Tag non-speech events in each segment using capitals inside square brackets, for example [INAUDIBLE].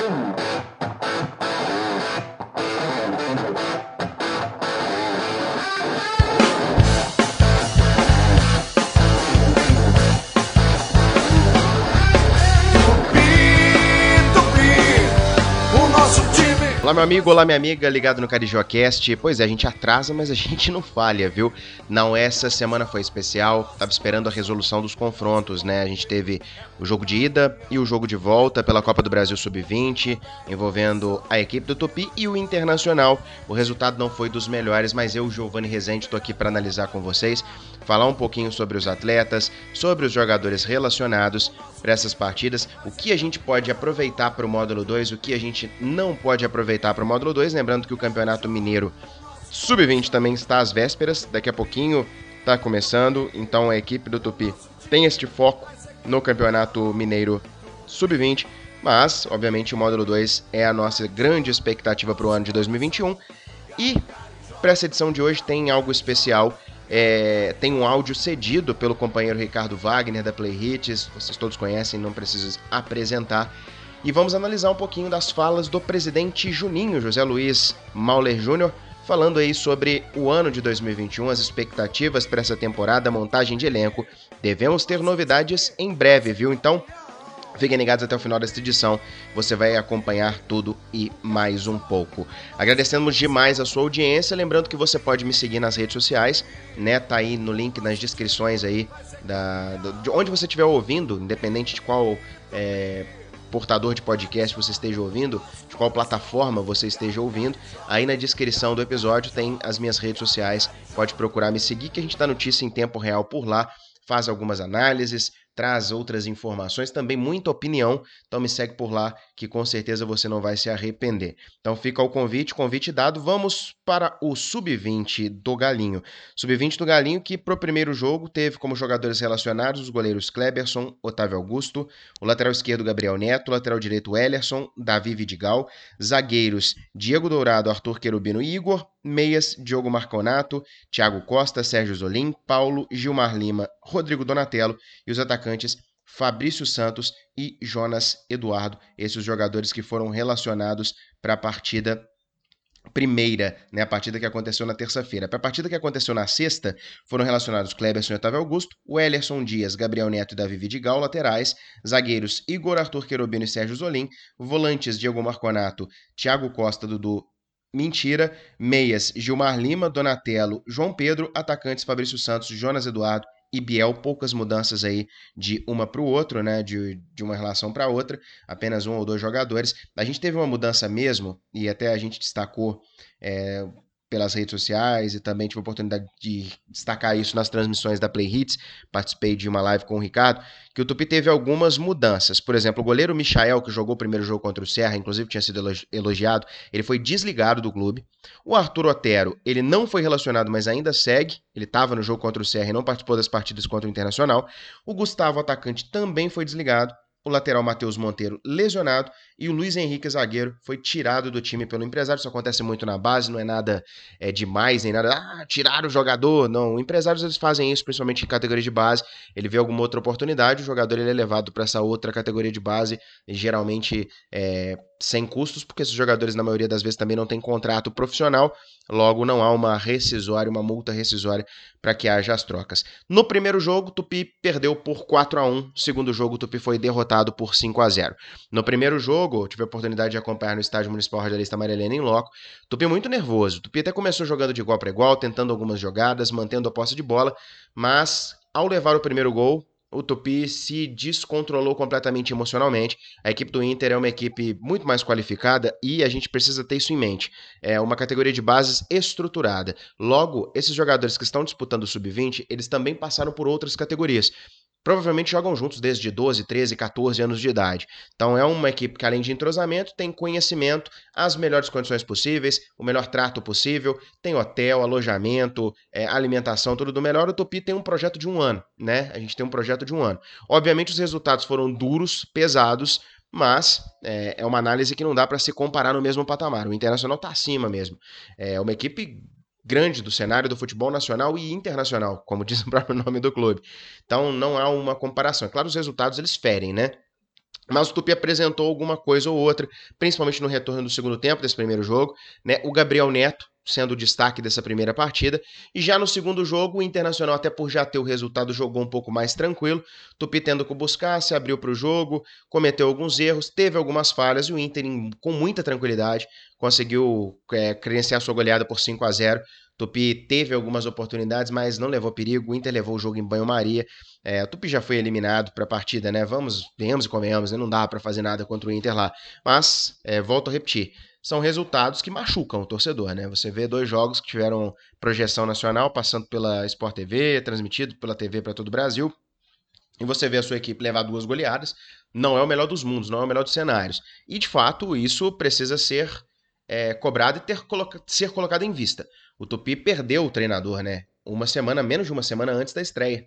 Boom. Olá, meu amigo, olá, minha amiga, ligado no CarijoCast. Pois é, a gente atrasa, mas a gente não falha, viu? Não, essa semana foi especial, tava esperando a resolução dos confrontos, né? A gente teve o jogo de ida e o jogo de volta pela Copa do Brasil Sub-20, envolvendo a equipe do Tupi e o Internacional. O resultado não foi dos melhores, mas eu, Giovanni Rezende, tô aqui para analisar com vocês, falar um pouquinho sobre os atletas, sobre os jogadores relacionados para essas partidas, o que a gente pode aproveitar para o módulo 2, o que a gente não pode aproveitar para o módulo 2, lembrando que o Campeonato Mineiro Sub-20 também está às vésperas, daqui a pouquinho está começando, então a equipe do Tupi tem este foco no Campeonato Mineiro Sub-20, mas obviamente o módulo 2 é a nossa grande expectativa para o ano de 2021 e para essa edição de hoje tem algo especial é, tem um áudio cedido pelo companheiro Ricardo Wagner da Play Hits, vocês todos conhecem, não preciso apresentar. E vamos analisar um pouquinho das falas do presidente Juninho, José Luiz Mauler Júnior, falando aí sobre o ano de 2021, as expectativas para essa temporada, montagem de elenco. Devemos ter novidades em breve, viu? Então, Fiquem ligados até o final desta edição, você vai acompanhar tudo e mais um pouco. Agradecemos demais a sua audiência, lembrando que você pode me seguir nas redes sociais, né? Tá aí no link nas descrições aí da, de onde você estiver ouvindo, independente de qual é, portador de podcast você esteja ouvindo, de qual plataforma você esteja ouvindo, aí na descrição do episódio tem as minhas redes sociais, pode procurar me seguir que a gente dá notícia em tempo real por lá, faz algumas análises, traz outras informações, também muita opinião. Então me segue por lá que com certeza você não vai se arrepender. Então fica o convite, convite dado. Vamos para o sub-20 do Galinho. Sub-20 do Galinho que pro primeiro jogo teve como jogadores relacionados os goleiros Kleberson, Otávio Augusto, o lateral esquerdo Gabriel Neto, o lateral direito Ellerson, Davi Vidigal, zagueiros Diego Dourado, Arthur Querubino e Igor, meias Diogo Marconato, Thiago Costa, Sérgio Zolim, Paulo, Gilmar Lima, Rodrigo Donatello e os atacantes Fabrício Santos e Jonas Eduardo, esses os jogadores que foram relacionados para a partida primeira, né, a partida que aconteceu na terça-feira. Para a partida que aconteceu na sexta, foram relacionados Kleberson e Otávio Augusto, o Ellerson Dias, Gabriel Neto e Davi Vidigal, laterais, zagueiros Igor Arthur Querubino e Sérgio Zolim, volantes Diego Marconato, Thiago Costa, Dudu Mentira, meias Gilmar Lima, Donatello, João Pedro, atacantes Fabrício Santos, Jonas Eduardo e Biel, poucas mudanças aí de uma para o outro, né? De, de uma relação para outra, apenas um ou dois jogadores. A gente teve uma mudança mesmo, e até a gente destacou é, pelas redes sociais e também tive a oportunidade de destacar isso nas transmissões da Play Hits. Participei de uma live com o Ricardo, que o Tupi teve algumas mudanças. Por exemplo, o goleiro Michael, que jogou o primeiro jogo contra o Serra, inclusive tinha sido elogiado, ele foi desligado do clube. O Arthur Otero, ele não foi relacionado, mas ainda segue. Ele estava no jogo contra o Serra e não participou das partidas contra o Internacional. O Gustavo, atacante, também foi desligado o lateral Matheus Monteiro lesionado e o Luiz Henrique zagueiro foi tirado do time pelo empresário. Isso acontece muito na base, não é nada é, demais, nem nada, ah, tirar o jogador. Não, empresários eles fazem isso, principalmente em categoria de base. Ele vê alguma outra oportunidade, o jogador ele é levado para essa outra categoria de base, geralmente é, sem custos, porque esses jogadores, na maioria das vezes, também não têm contrato profissional, logo não há uma rescisória, uma multa rescisória para que haja as trocas. No primeiro jogo, Tupi perdeu por 4 a 1 segundo jogo, Tupi foi derrotado por 5 a 0 No primeiro jogo, tive a oportunidade de acompanhar no estádio municipal Radialista Marilena em loco, Tupi muito nervoso, Tupi até começou jogando de igual para igual, tentando algumas jogadas, mantendo a posse de bola, mas ao levar o primeiro gol, o Tupi se descontrolou completamente emocionalmente. A equipe do Inter é uma equipe muito mais qualificada e a gente precisa ter isso em mente. É uma categoria de bases estruturada. Logo, esses jogadores que estão disputando o sub-20, eles também passaram por outras categorias provavelmente jogam juntos desde 12, 13, 14 anos de idade. Então é uma equipe que, além de entrosamento, tem conhecimento, as melhores condições possíveis, o melhor trato possível, tem hotel, alojamento, é, alimentação, tudo do melhor. O Tupi tem um projeto de um ano, né? A gente tem um projeto de um ano. Obviamente os resultados foram duros, pesados, mas é, é uma análise que não dá para se comparar no mesmo patamar. O Internacional está acima mesmo. É uma equipe grande do cenário do futebol nacional e internacional, como [LAUGHS] diz o próprio nome do clube. Então não há uma comparação. É claro, os resultados eles ferem, né? Mas o Tupi apresentou alguma coisa ou outra, principalmente no retorno do segundo tempo desse primeiro jogo. Né? O Gabriel Neto sendo o destaque dessa primeira partida. E já no segundo jogo, o Internacional, até por já ter o resultado, jogou um pouco mais tranquilo. Tupi tendo que buscar, se abriu para o jogo, cometeu alguns erros, teve algumas falhas e o Inter, com muita tranquilidade, conseguiu é, credenciar sua goleada por 5 a 0 Tupi teve algumas oportunidades, mas não levou perigo. O Inter levou o jogo em banho-maria. É, Tupi já foi eliminado para a partida, né? Vamos, venhamos e comemos, né? Não dá para fazer nada contra o Inter lá. Mas, é, volto a repetir, são resultados que machucam o torcedor, né? Você vê dois jogos que tiveram projeção nacional, passando pela Sport TV, transmitido pela TV para todo o Brasil, e você vê a sua equipe levar duas goleadas, não é o melhor dos mundos, não é o melhor dos cenários. E de fato, isso precisa ser é, cobrado e ter coloca ser colocado em vista. O Tupi perdeu o treinador, né? Uma semana, menos de uma semana antes da estreia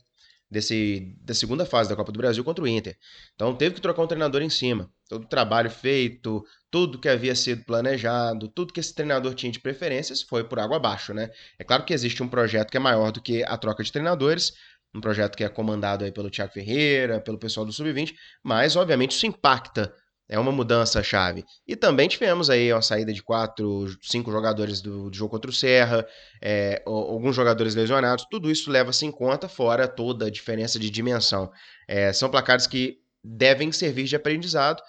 desse, da segunda fase da Copa do Brasil contra o Inter. Então teve que trocar um treinador em cima. Todo o trabalho feito, tudo que havia sido planejado, tudo que esse treinador tinha de preferências foi por água abaixo, né? É claro que existe um projeto que é maior do que a troca de treinadores, um projeto que é comandado aí pelo Thiago Ferreira, pelo pessoal do Sub-20, mas obviamente isso impacta é uma mudança chave. E também tivemos aí uma saída de quatro, cinco jogadores do, do jogo contra o Serra, é, alguns jogadores lesionados. Tudo isso leva-se em conta, fora toda a diferença de dimensão. É, são placares que devem servir de aprendizado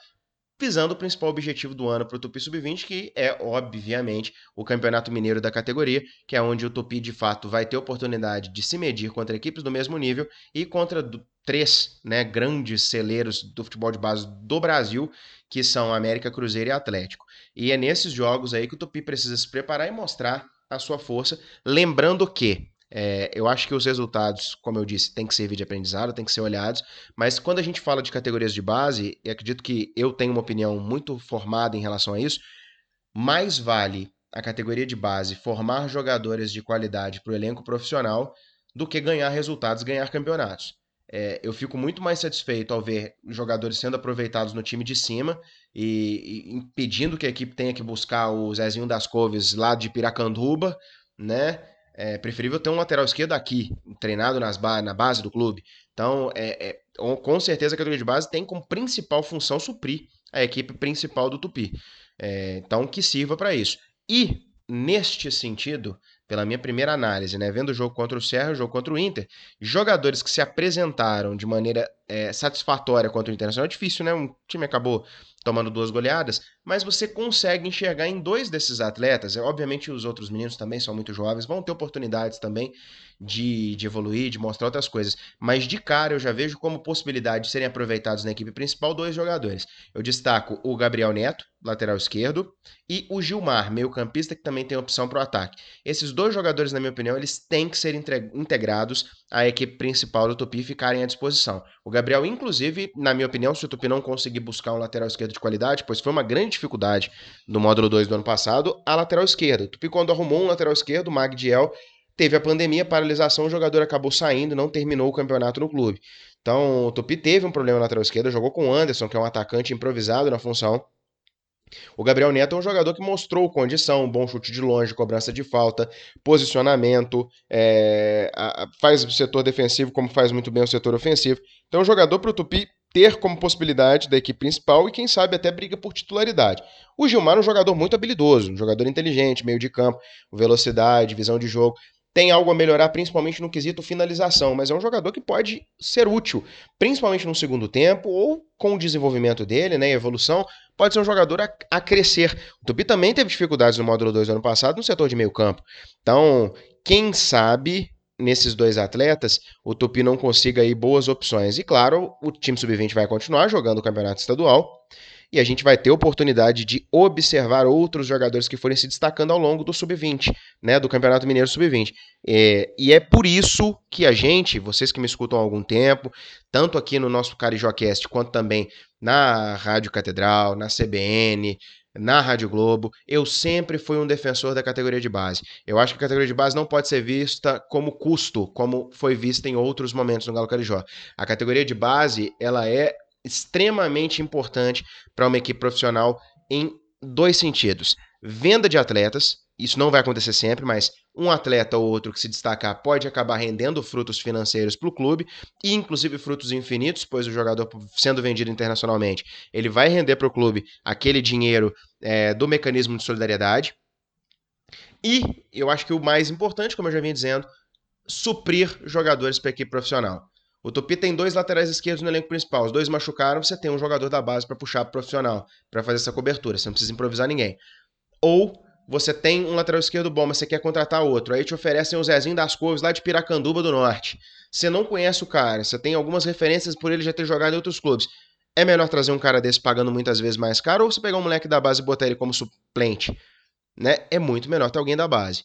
visando o principal objetivo do ano para o Tupi Sub-20, que é, obviamente, o Campeonato Mineiro da categoria, que é onde o Tupi, de fato, vai ter oportunidade de se medir contra equipes do mesmo nível e contra três né, grandes celeiros do futebol de base do Brasil, que são América, Cruzeiro e Atlético. E é nesses jogos aí que o Tupi precisa se preparar e mostrar a sua força, lembrando que é, eu acho que os resultados, como eu disse, tem que servir de aprendizado, tem que ser olhados, mas quando a gente fala de categorias de base, e acredito que eu tenho uma opinião muito formada em relação a isso, mais vale a categoria de base formar jogadores de qualidade para o elenco profissional do que ganhar resultados, ganhar campeonatos. É, eu fico muito mais satisfeito ao ver jogadores sendo aproveitados no time de cima e, e impedindo que a equipe tenha que buscar o Zezinho das Coves lá de Piracanduba, né? é preferível ter um lateral esquerdo aqui, treinado nas ba na base do clube. Então, é, é, com certeza a categoria de base tem como principal função suprir a equipe principal do Tupi. É, então, que sirva para isso. E, neste sentido, pela minha primeira análise, né, vendo o jogo contra o Serra, o jogo contra o Inter, jogadores que se apresentaram de maneira é, satisfatória contra o Internacional, é difícil, né? Um time acabou tomando duas goleadas, mas você consegue enxergar em dois desses atletas, obviamente os outros meninos também são muito jovens, vão ter oportunidades também de, de evoluir, de mostrar outras coisas, mas de cara eu já vejo como possibilidade de serem aproveitados na equipe principal dois jogadores. Eu destaco o Gabriel Neto, lateral esquerdo, e o Gilmar, meio-campista, que também tem opção para o ataque. Esses dois jogadores, na minha opinião, eles têm que ser integrados à equipe principal do Tupi e ficarem à disposição. O Gabriel, inclusive, na minha opinião, se o Tupi não conseguir buscar um lateral esquerdo de qualidade, pois foi uma grande dificuldade no módulo 2 do ano passado, a lateral esquerda. O Tupi, quando arrumou um lateral esquerdo, o Magdiel, teve a pandemia, paralisação, o jogador acabou saindo, não terminou o campeonato no clube. Então, o Tupi teve um problema na lateral esquerda, jogou com o Anderson, que é um atacante improvisado na função. O Gabriel Neto é um jogador que mostrou condição, bom chute de longe, cobrança de falta, posicionamento, é, a, faz o setor defensivo como faz muito bem o setor ofensivo. Então, um jogador para o Tupi ter como possibilidade da equipe principal e quem sabe até briga por titularidade. O Gilmar é um jogador muito habilidoso, um jogador inteligente, meio de campo, velocidade, visão de jogo tem algo a melhorar, principalmente no quesito finalização, mas é um jogador que pode ser útil, principalmente no segundo tempo ou com o desenvolvimento dele, né, evolução, pode ser um jogador a, a crescer. O Tupi também teve dificuldades no módulo 2 do ano passado no setor de meio campo. Então, quem sabe nesses dois atletas, o Tupi não consiga aí boas opções. E claro, o time sub-20 vai continuar jogando o campeonato estadual e a gente vai ter oportunidade de observar outros jogadores que forem se destacando ao longo do sub-20, né, do Campeonato Mineiro sub-20. É, e é por isso que a gente, vocês que me escutam há algum tempo, tanto aqui no nosso CarijoaCast quanto também na Rádio Catedral, na CBN, na Rádio Globo, eu sempre fui um defensor da categoria de base. Eu acho que a categoria de base não pode ser vista como custo, como foi vista em outros momentos no Galo Carijó. A categoria de base, ela é extremamente importante para uma equipe profissional em dois sentidos: venda de atletas, isso não vai acontecer sempre, mas um atleta ou outro que se destacar pode acabar rendendo frutos financeiros para o clube, e inclusive frutos infinitos, pois o jogador sendo vendido internacionalmente, ele vai render para o clube aquele dinheiro é, do mecanismo de solidariedade. E eu acho que o mais importante, como eu já vinha dizendo, suprir jogadores para a equipe profissional. O Tupi tem dois laterais esquerdos no elenco principal. Os dois machucaram, você tem um jogador da base para puxar pro profissional, para fazer essa cobertura. Você não precisa improvisar ninguém. Ou você tem um lateral esquerdo bom, mas você quer contratar outro. Aí te oferecem o Zezinho das Couves lá de Piracanduba do Norte. Você não conhece o cara, você tem algumas referências por ele já ter jogado em outros clubes. É melhor trazer um cara desse pagando muitas vezes mais caro ou você pegar um moleque da base e botar ele como suplente? Né? É muito melhor ter alguém da base.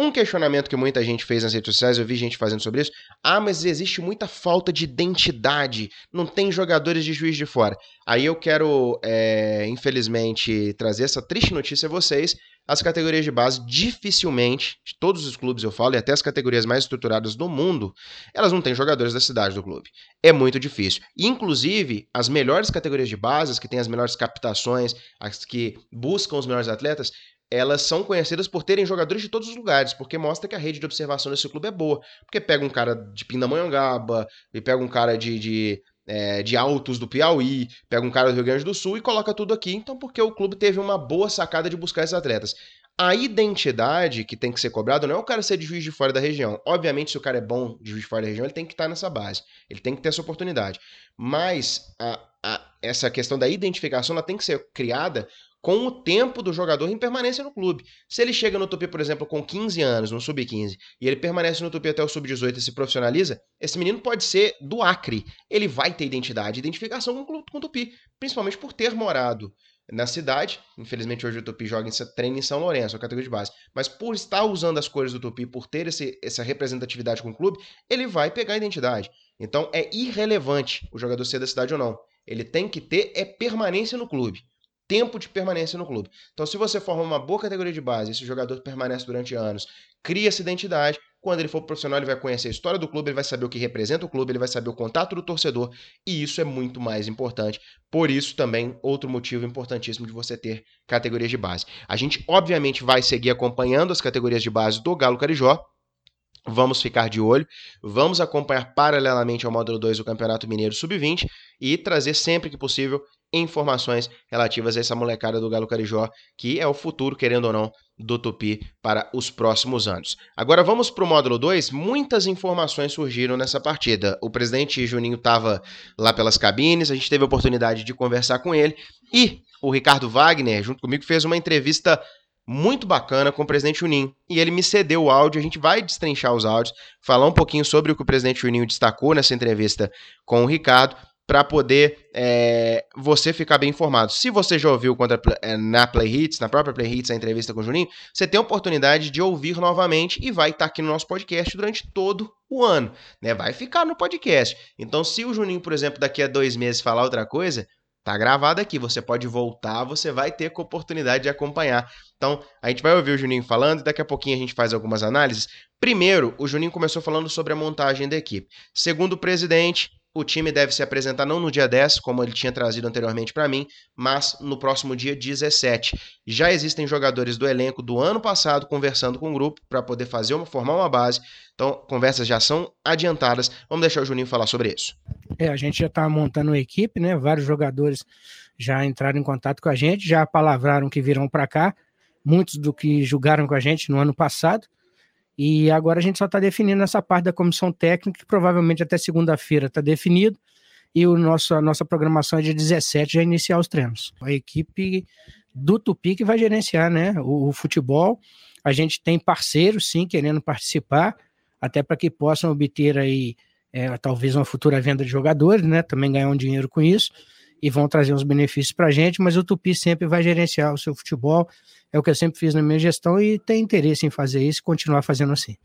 Um questionamento que muita gente fez nas redes sociais, eu vi gente fazendo sobre isso. Ah, mas existe muita falta de identidade. Não tem jogadores de juiz de fora. Aí eu quero, é, infelizmente, trazer essa triste notícia a vocês. As categorias de base, dificilmente, de todos os clubes eu falo, e até as categorias mais estruturadas do mundo, elas não têm jogadores da cidade do clube. É muito difícil. Inclusive, as melhores categorias de base, as que têm as melhores captações, as que buscam os melhores atletas, elas são conhecidas por terem jogadores de todos os lugares, porque mostra que a rede de observação desse clube é boa. Porque pega um cara de Pindamonhangaba, e pega um cara de, de, é, de Altos do Piauí, pega um cara do Rio Grande do Sul e coloca tudo aqui. Então, porque o clube teve uma boa sacada de buscar esses atletas. A identidade que tem que ser cobrada não é o cara ser de juiz de fora da região. Obviamente, se o cara é bom de juiz de fora da região, ele tem que estar nessa base. Ele tem que ter essa oportunidade. Mas a, a, essa questão da identificação ela tem que ser criada com o tempo do jogador em permanência no clube. Se ele chega no Tupi, por exemplo, com 15 anos, no sub-15, e ele permanece no Tupi até o sub-18 e se profissionaliza, esse menino pode ser do Acre. Ele vai ter identidade, identificação com, com o Tupi, principalmente por ter morado na cidade. Infelizmente, hoje o Tupi joga em treino em São Lourenço, a categoria de base. Mas por estar usando as cores do Tupi, por ter esse, essa representatividade com o clube, ele vai pegar a identidade. Então é irrelevante o jogador ser da cidade ou não. Ele tem que ter é permanência no clube tempo de permanência no clube. Então, se você forma uma boa categoria de base, esse jogador permanece durante anos, cria essa identidade, quando ele for profissional, ele vai conhecer a história do clube, ele vai saber o que representa o clube, ele vai saber o contato do torcedor, e isso é muito mais importante. Por isso, também, outro motivo importantíssimo de você ter categorias de base. A gente, obviamente, vai seguir acompanhando as categorias de base do Galo Carijó, Vamos ficar de olho, vamos acompanhar paralelamente ao módulo 2 do Campeonato Mineiro Sub-20 e trazer sempre que possível informações relativas a essa molecada do Galo Carijó, que é o futuro, querendo ou não, do Tupi para os próximos anos. Agora vamos para o módulo 2. Muitas informações surgiram nessa partida. O presidente Juninho estava lá pelas cabines, a gente teve a oportunidade de conversar com ele e o Ricardo Wagner, junto comigo, fez uma entrevista muito bacana com o presidente Juninho. E ele me cedeu o áudio, a gente vai destrinchar os áudios, falar um pouquinho sobre o que o presidente Juninho destacou nessa entrevista com o Ricardo para poder é, você ficar bem informado. Se você já ouviu contra, é, na Play Hits, na própria Play Hits, a entrevista com o Juninho, você tem a oportunidade de ouvir novamente e vai estar tá aqui no nosso podcast durante todo o ano. Né? Vai ficar no podcast. Então, se o Juninho, por exemplo, daqui a dois meses falar outra coisa, tá gravado aqui. Você pode voltar, você vai ter a oportunidade de acompanhar. Então, a gente vai ouvir o Juninho falando e daqui a pouquinho a gente faz algumas análises. Primeiro, o Juninho começou falando sobre a montagem da equipe. Segundo o presidente, o time deve se apresentar não no dia 10, como ele tinha trazido anteriormente para mim, mas no próximo dia 17. Já existem jogadores do elenco do ano passado conversando com o grupo para poder fazer uma, formar uma base. Então, conversas já são adiantadas. Vamos deixar o Juninho falar sobre isso. É, a gente já está montando uma equipe, né? Vários jogadores já entraram em contato com a gente, já palavraram que virão para cá. Muitos do que julgaram com a gente no ano passado. E agora a gente só está definindo essa parte da comissão técnica, que provavelmente até segunda-feira está definido. E o nosso, a nossa programação é de 17 já iniciar os treinos. A equipe do Tupi que vai gerenciar né, o, o futebol. A gente tem parceiros, sim, querendo participar, até para que possam obter aí é, talvez uma futura venda de jogadores, né? Também ganhar um dinheiro com isso e vão trazer uns benefícios para a gente, mas o Tupi sempre vai gerenciar o seu futebol, é o que eu sempre fiz na minha gestão e tem interesse em fazer isso e continuar fazendo assim.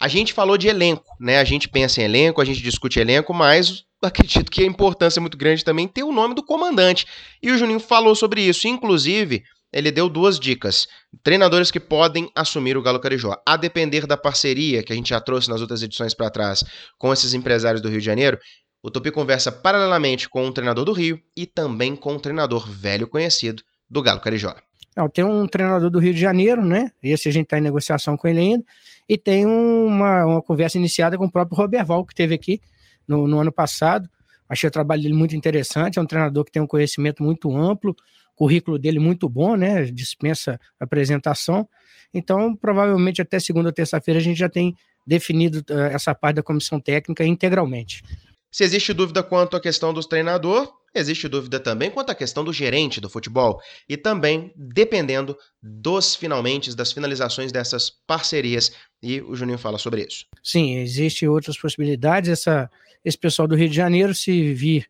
A gente falou de elenco, né? A gente pensa em elenco, a gente discute elenco, mas [LAUGHS] acredito que a importância é muito grande também ter o nome do comandante. E o Juninho falou sobre isso. Inclusive, ele deu duas dicas. Treinadores que podem assumir o Galo Carijó. A depender da parceria que a gente já trouxe nas outras edições para trás com esses empresários do Rio de Janeiro, o Tupi conversa paralelamente com um treinador do Rio e também com um treinador velho conhecido do Galo Carijó. Não, tem um treinador do Rio de Janeiro, né? Esse a gente está em negociação com ele ainda. E tem uma, uma conversa iniciada com o próprio Roberval, que teve aqui no, no ano passado. Achei o trabalho dele muito interessante. É um treinador que tem um conhecimento muito amplo, currículo dele muito bom, né? Dispensa apresentação. Então, provavelmente até segunda ou terça-feira a gente já tem definido uh, essa parte da comissão técnica integralmente. Se existe dúvida quanto à questão dos treinador, existe dúvida também quanto à questão do gerente do futebol e também dependendo dos finalmente, das finalizações dessas parcerias. E o Juninho fala sobre isso. Sim, existem outras possibilidades. Essa, esse pessoal do Rio de Janeiro, se vir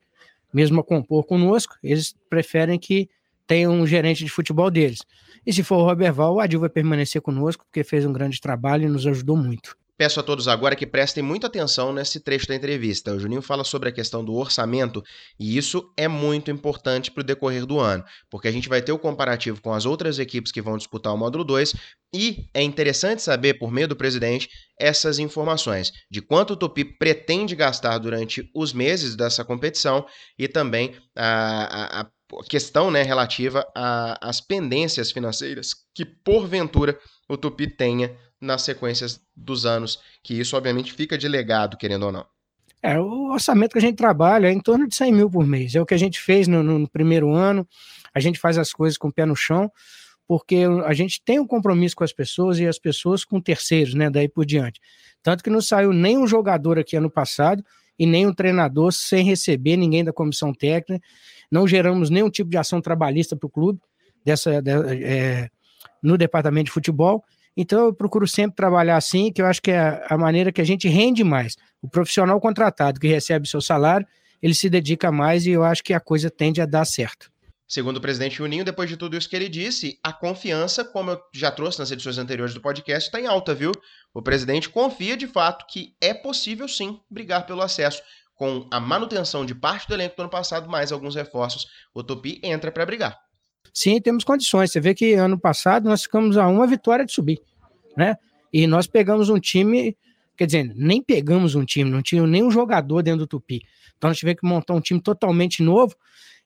mesmo a compor conosco, eles preferem que tenha um gerente de futebol deles. E se for o Robert Val, o Adil vai permanecer conosco, porque fez um grande trabalho e nos ajudou muito. Peço a todos agora que prestem muita atenção nesse trecho da entrevista. O Juninho fala sobre a questão do orçamento e isso é muito importante para o decorrer do ano, porque a gente vai ter o comparativo com as outras equipes que vão disputar o módulo 2 e é interessante saber, por meio do presidente, essas informações de quanto o Tupi pretende gastar durante os meses dessa competição e também a, a, a questão né, relativa às pendências financeiras que, porventura, o Tupi tenha nas sequências dos anos, que isso obviamente fica de legado, querendo ou não. É, o orçamento que a gente trabalha é em torno de 100 mil por mês. É o que a gente fez no, no primeiro ano. A gente faz as coisas com o pé no chão, porque a gente tem um compromisso com as pessoas e as pessoas com terceiros, né? Daí por diante. Tanto que não saiu nem um jogador aqui ano passado e nem um treinador sem receber ninguém da comissão técnica. Não geramos nenhum tipo de ação trabalhista para o clube dessa, de, é, no departamento de futebol então eu procuro sempre trabalhar assim, que eu acho que é a maneira que a gente rende mais. O profissional contratado que recebe seu salário, ele se dedica mais e eu acho que a coisa tende a dar certo. Segundo o presidente Juninho, depois de tudo isso que ele disse, a confiança, como eu já trouxe nas edições anteriores do podcast, está em alta, viu? O presidente confia de fato que é possível sim brigar pelo acesso. Com a manutenção de parte do elenco do ano passado, mais alguns reforços, o Tupi entra para brigar. Sim, temos condições. Você vê que ano passado nós ficamos a uma vitória de subir, né? E nós pegamos um time, quer dizer, nem pegamos um time, não tinha nenhum jogador dentro do Tupi. Então nós tivemos que montar um time totalmente novo.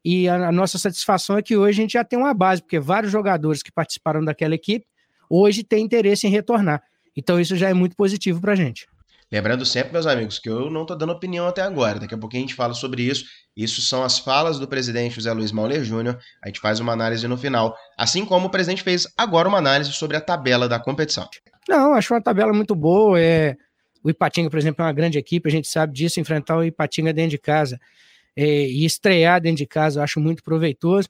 E a, a nossa satisfação é que hoje a gente já tem uma base, porque vários jogadores que participaram daquela equipe hoje têm interesse em retornar. Então isso já é muito positivo para a gente. Lembrando sempre, meus amigos, que eu não estou dando opinião até agora. Daqui a pouquinho a gente fala sobre isso. Isso são as falas do presidente José Luiz Mauler Júnior. A gente faz uma análise no final. Assim como o presidente fez agora uma análise sobre a tabela da competição. Não, acho uma tabela muito boa. É... O Ipatinga, por exemplo, é uma grande equipe, a gente sabe disso, enfrentar o Ipatinga dentro de casa. É... E estrear dentro de casa eu acho muito proveitoso.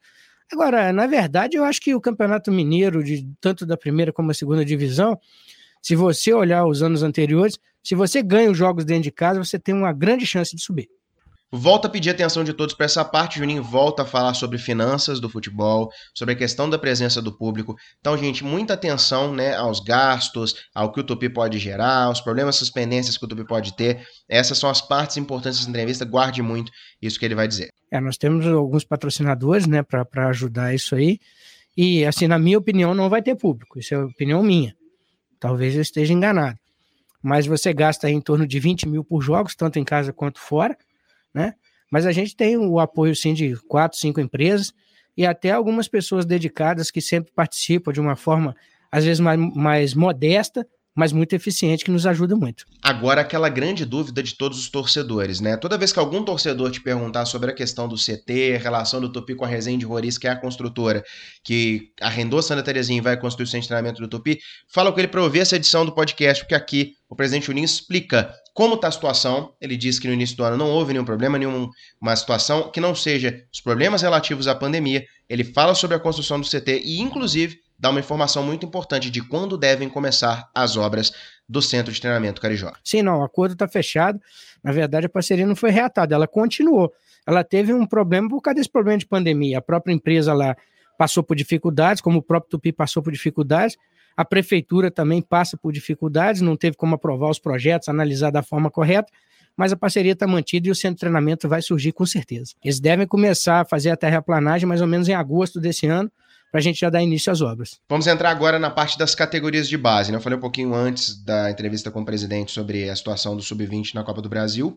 Agora, na verdade, eu acho que o Campeonato Mineiro, de tanto da primeira como da segunda divisão, se você olhar os anos anteriores, se você ganha os jogos dentro de casa, você tem uma grande chance de subir. Volta a pedir atenção de todos para essa parte. Juninho volta a falar sobre finanças do futebol, sobre a questão da presença do público. Então, gente, muita atenção né, aos gastos, ao que o Tupi pode gerar, aos problemas, suspendências que o Tupi pode ter. Essas são as partes importantes da entrevista. Guarde muito isso que ele vai dizer. É, nós temos alguns patrocinadores né, para ajudar isso aí. E, assim, na minha opinião, não vai ter público. Isso é opinião minha. Talvez eu esteja enganado. Mas você gasta em torno de 20 mil por jogos, tanto em casa quanto fora, né? Mas a gente tem o apoio, sim, de quatro, cinco empresas e até algumas pessoas dedicadas que sempre participam de uma forma, às vezes, mais, mais modesta, mas muito eficiente, que nos ajuda muito. Agora, aquela grande dúvida de todos os torcedores, né? Toda vez que algum torcedor te perguntar sobre a questão do CT, relação do Tupi com a Resende Roriz, que é a construtora que arrendou Santa Terezinha e vai construir o centro de treinamento do Tupi, fala com ele para ouvir essa edição do podcast, porque aqui o presidente Juninho explica como está a situação. Ele diz que no início do ano não houve nenhum problema, nenhuma situação que não seja os problemas relativos à pandemia. Ele fala sobre a construção do CT e, inclusive, dá uma informação muito importante de quando devem começar as obras do Centro de Treinamento Carijó. Sim, não, o acordo está fechado. Na verdade, a parceria não foi reatada, ela continuou. Ela teve um problema por causa desse problema de pandemia. A própria empresa lá passou por dificuldades, como o próprio Tupi passou por dificuldades. A prefeitura também passa por dificuldades, não teve como aprovar os projetos, analisar da forma correta, mas a parceria está mantida e o centro de treinamento vai surgir com certeza. Eles devem começar a fazer a terraplanagem mais ou menos em agosto desse ano, para a gente já dar início às obras. Vamos entrar agora na parte das categorias de base. Né? Eu falei um pouquinho antes da entrevista com o presidente sobre a situação do Sub-20 na Copa do Brasil.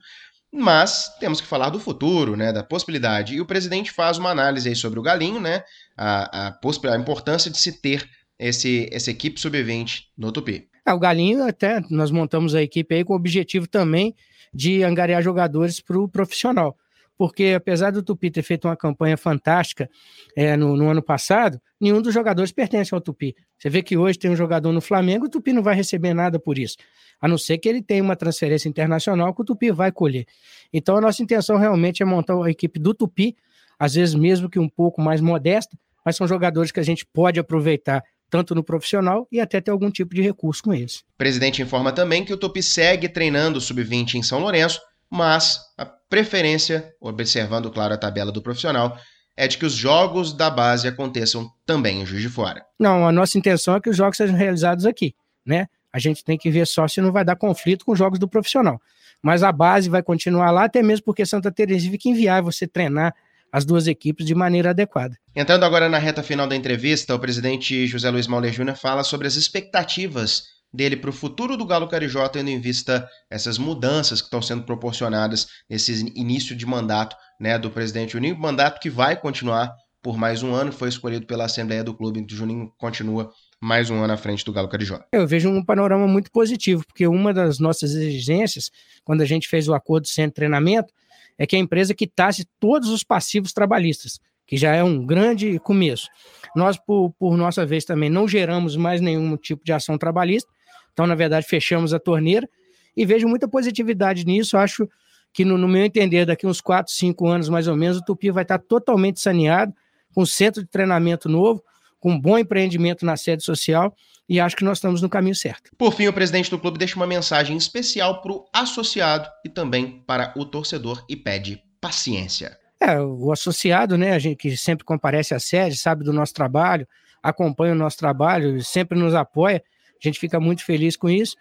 Mas temos que falar do futuro, né, da possibilidade. E o presidente faz uma análise aí sobre o Galinho, né, a, a, a importância de se ter esse, essa equipe sub-20 no Tupi. É, o Galinho, até nós montamos a equipe aí com o objetivo também de angariar jogadores para o profissional. Porque apesar do Tupi ter feito uma campanha fantástica é, no, no, ano passado, nenhum dos jogadores pertence ao Tupi. Você vê que hoje tem um jogador no Flamengo, o Tupi não vai receber nada por isso. A não ser que ele tenha uma transferência internacional que o Tupi vai colher. Então a nossa intenção realmente é montar a equipe do Tupi, às vezes mesmo que um pouco mais modesta, mas são jogadores que a gente pode aproveitar tanto no profissional e até ter algum tipo de recurso com eles. O presidente informa também que o Tupi segue treinando o sub-20 em São Lourenço, mas a preferência, observando claro a tabela do profissional, é de que os jogos da base aconteçam também em Juiz de Fora. Não, a nossa intenção é que os jogos sejam realizados aqui, né? A gente tem que ver só se não vai dar conflito com os jogos do profissional. Mas a base vai continuar lá, até mesmo porque Santa Terezinha fica inviável você treinar as duas equipes de maneira adequada. Entrando agora na reta final da entrevista, o presidente José Luiz Mauler Júnior fala sobre as expectativas dele para o futuro do Galo Carijó, tendo em vista essas mudanças que estão sendo proporcionadas nesse início de mandato né, do presidente Juninho, mandato que vai continuar por mais um ano, foi escolhido pela Assembleia do Clube, então o Juninho continua mais um ano à frente do Galo Carijó. Eu vejo um panorama muito positivo, porque uma das nossas exigências, quando a gente fez o acordo sem treinamento, é que a empresa quitasse todos os passivos trabalhistas, que já é um grande começo. Nós, por, por nossa vez, também não geramos mais nenhum tipo de ação trabalhista, então, na verdade, fechamos a torneira e vejo muita positividade nisso. Acho que, no, no meu entender, daqui uns 4, 5 anos mais ou menos, o Tupi vai estar totalmente saneado, com centro de treinamento novo, com um bom empreendimento na sede social e acho que nós estamos no caminho certo. Por fim, o presidente do clube deixa uma mensagem especial para o associado e também para o torcedor e pede paciência. É, o associado, né, a gente que sempre comparece à sede, sabe do nosso trabalho, acompanha o nosso trabalho, sempre nos apoia, a gente fica muito feliz com isso.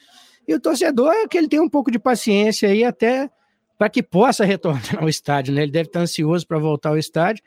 E o torcedor é que ele tem um pouco de paciência aí até para que possa retornar ao estádio, né? Ele deve estar ansioso para voltar ao estádio,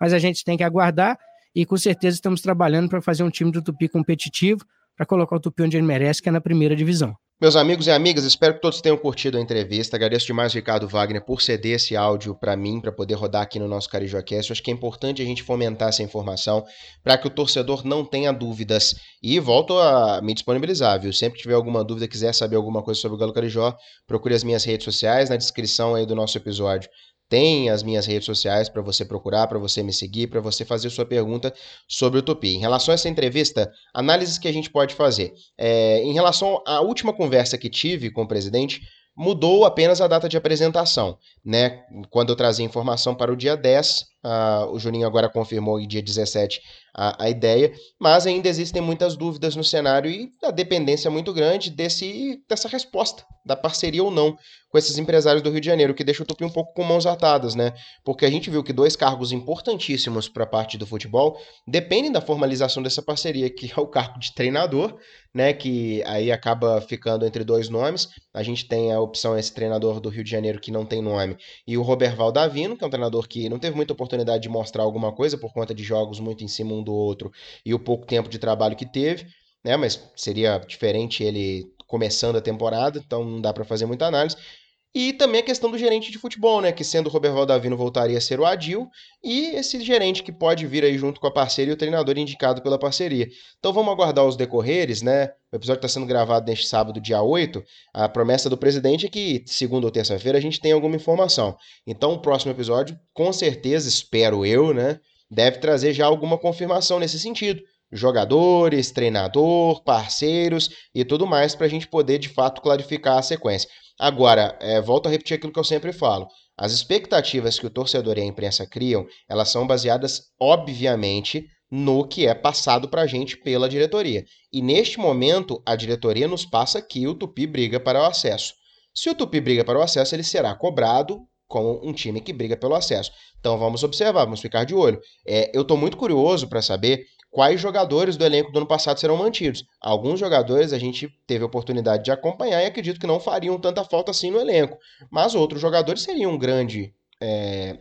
mas a gente tem que aguardar e com certeza estamos trabalhando para fazer um time do Tupi competitivo, para colocar o Tupi onde ele merece, que é na primeira divisão. Meus amigos e amigas, espero que todos tenham curtido a entrevista. Agradeço demais Ricardo Wagner por ceder esse áudio para mim, para poder rodar aqui no nosso CarijoaCast. Acho que é importante a gente fomentar essa informação para que o torcedor não tenha dúvidas. E volto a me disponibilizar, viu? Sempre que tiver alguma dúvida, quiser saber alguma coisa sobre o Galo Carijó, procure as minhas redes sociais na descrição aí do nosso episódio. Tem as minhas redes sociais para você procurar, para você me seguir, para você fazer sua pergunta sobre o Tupi. Em relação a essa entrevista, análises que a gente pode fazer. É, em relação à última conversa que tive com o presidente, mudou apenas a data de apresentação. Né? Quando eu trazia informação para o dia 10, Uh, o Juninho agora confirmou em dia 17 a, a ideia, mas ainda existem muitas dúvidas no cenário e a dependência muito grande desse, dessa resposta, da parceria ou não com esses empresários do Rio de Janeiro, que deixa o Tupi um pouco com mãos atadas, né? Porque a gente viu que dois cargos importantíssimos para a parte do futebol dependem da formalização dessa parceria, que é o cargo de treinador, né? Que aí acaba ficando entre dois nomes. A gente tem a opção esse treinador do Rio de Janeiro que não tem nome, e o Roberval Davino, que é um treinador que não teve muita oportunidade oportunidade de mostrar alguma coisa por conta de jogos muito em cima um do outro e o pouco tempo de trabalho que teve, né? Mas seria diferente ele começando a temporada, então não dá para fazer muita análise. E também a questão do gerente de futebol, né? Que sendo o Robert Valdavino voltaria a ser o Adil, e esse gerente que pode vir aí junto com a parceria e o treinador indicado pela parceria. Então vamos aguardar os decorreres, né? O episódio está sendo gravado neste sábado, dia 8. A promessa do presidente é que, segunda ou terça-feira, a gente tem alguma informação. Então o próximo episódio, com certeza, espero eu, né? Deve trazer já alguma confirmação nesse sentido jogadores, treinador, parceiros e tudo mais para a gente poder de fato clarificar a sequência. Agora, é, volto a repetir aquilo que eu sempre falo. As expectativas que o torcedor e a imprensa criam, elas são baseadas, obviamente, no que é passado para a gente pela diretoria. E neste momento, a diretoria nos passa que o Tupi briga para o acesso. Se o Tupi briga para o acesso, ele será cobrado como um time que briga pelo acesso. Então vamos observar, vamos ficar de olho. É, eu estou muito curioso para saber quais jogadores do elenco do ano passado serão mantidos. Alguns jogadores a gente teve a oportunidade de acompanhar e acredito que não fariam tanta falta assim no elenco. Mas outros jogadores seriam um grande é,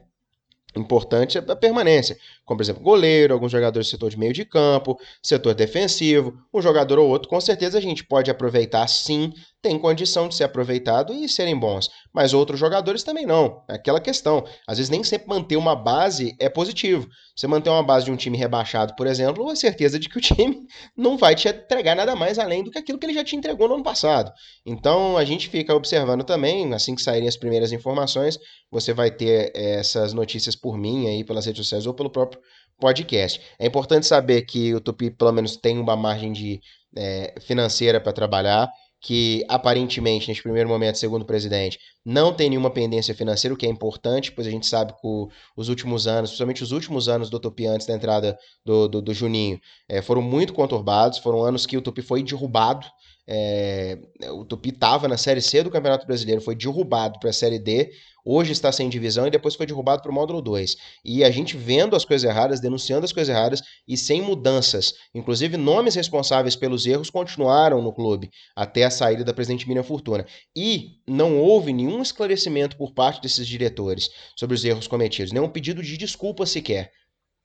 importante a permanência, como por exemplo goleiro, alguns jogadores do setor de meio de campo, setor defensivo, um jogador ou outro, com certeza a gente pode aproveitar sim têm condição de ser aproveitado e serem bons, mas outros jogadores também não. É aquela questão. Às vezes nem sempre manter uma base é positivo. Você manter uma base de um time rebaixado, por exemplo, é certeza de que o time [LAUGHS] não vai te entregar nada mais além do que aquilo que ele já te entregou no ano passado. Então a gente fica observando também, assim que saírem as primeiras informações, você vai ter eh, essas notícias por mim aí pelas redes sociais ou pelo próprio podcast. É importante saber que o Tupi pelo menos tem uma margem de é, financeira para trabalhar, que aparentemente, neste primeiro momento, segundo o presidente, não tem nenhuma pendência financeira, o que é importante, pois a gente sabe que os últimos anos, principalmente os últimos anos do Tupi antes da entrada do, do, do Juninho, é, foram muito conturbados, foram anos que o Tupi foi derrubado é, o Tupi estava na Série C do Campeonato Brasileiro, foi derrubado para a Série D, hoje está sem divisão e depois foi derrubado para o módulo 2. E a gente vendo as coisas erradas, denunciando as coisas erradas e sem mudanças. Inclusive, nomes responsáveis pelos erros continuaram no clube até a saída da presidente Miriam Fortuna. E não houve nenhum esclarecimento por parte desses diretores sobre os erros cometidos, nenhum pedido de desculpa sequer.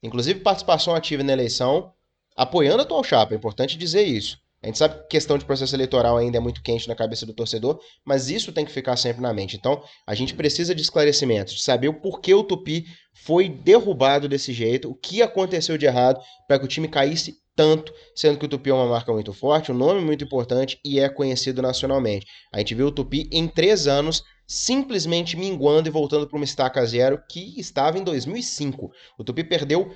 Inclusive, participação ativa na eleição, apoiando a atual chapa, é importante dizer isso. A gente sabe que questão de processo eleitoral ainda é muito quente na cabeça do torcedor, mas isso tem que ficar sempre na mente. Então, a gente precisa de esclarecimentos, de saber o porquê o Tupi foi derrubado desse jeito, o que aconteceu de errado para que o time caísse tanto, sendo que o Tupi é uma marca muito forte, um nome muito importante e é conhecido nacionalmente. A gente viu o Tupi em três anos simplesmente minguando e voltando para uma estaca zero que estava em 2005. O Tupi perdeu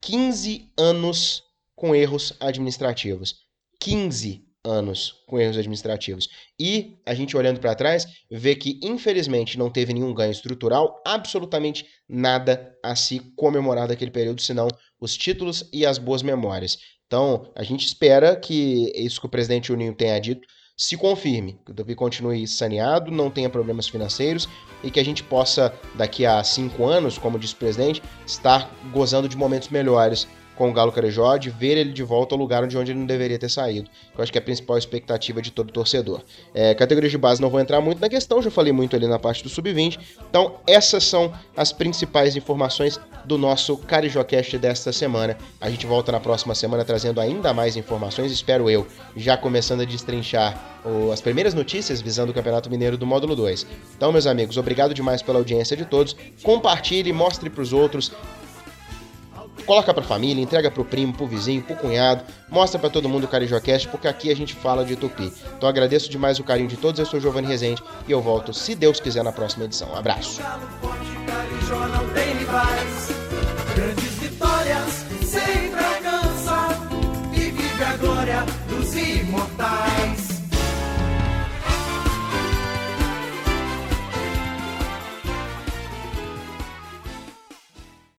15 anos com erros administrativos. 15 anos com erros administrativos. E a gente olhando para trás, vê que infelizmente não teve nenhum ganho estrutural, absolutamente nada a se comemorar daquele período, senão os títulos e as boas memórias. Então, a gente espera que isso que o presidente Juninho tenha dito se confirme, que o Tupi continue saneado, não tenha problemas financeiros e que a gente possa, daqui a cinco anos, como disse o presidente, estar gozando de momentos melhores com o Galo Carejó, de ver ele de volta ao lugar onde, onde ele não deveria ter saído. Eu acho que é a principal expectativa de todo torcedor. É, categorias de base não vou entrar muito na questão, já falei muito ali na parte do sub-20. Então, essas são as principais informações do nosso CarijoCast desta semana. A gente volta na próxima semana trazendo ainda mais informações, espero eu, já começando a destrinchar as primeiras notícias visando o Campeonato Mineiro do Módulo 2. Então, meus amigos, obrigado demais pela audiência de todos. Compartilhe, mostre para os outros, Coloca pra família, entrega pro primo, pro vizinho, pro cunhado, mostra para todo mundo o CarijoCast, porque aqui a gente fala de Tupi. Então agradeço demais o carinho de todos, eu sou Giovanni Rezende e eu volto, se Deus quiser, na próxima edição. Um abraço. Imortais.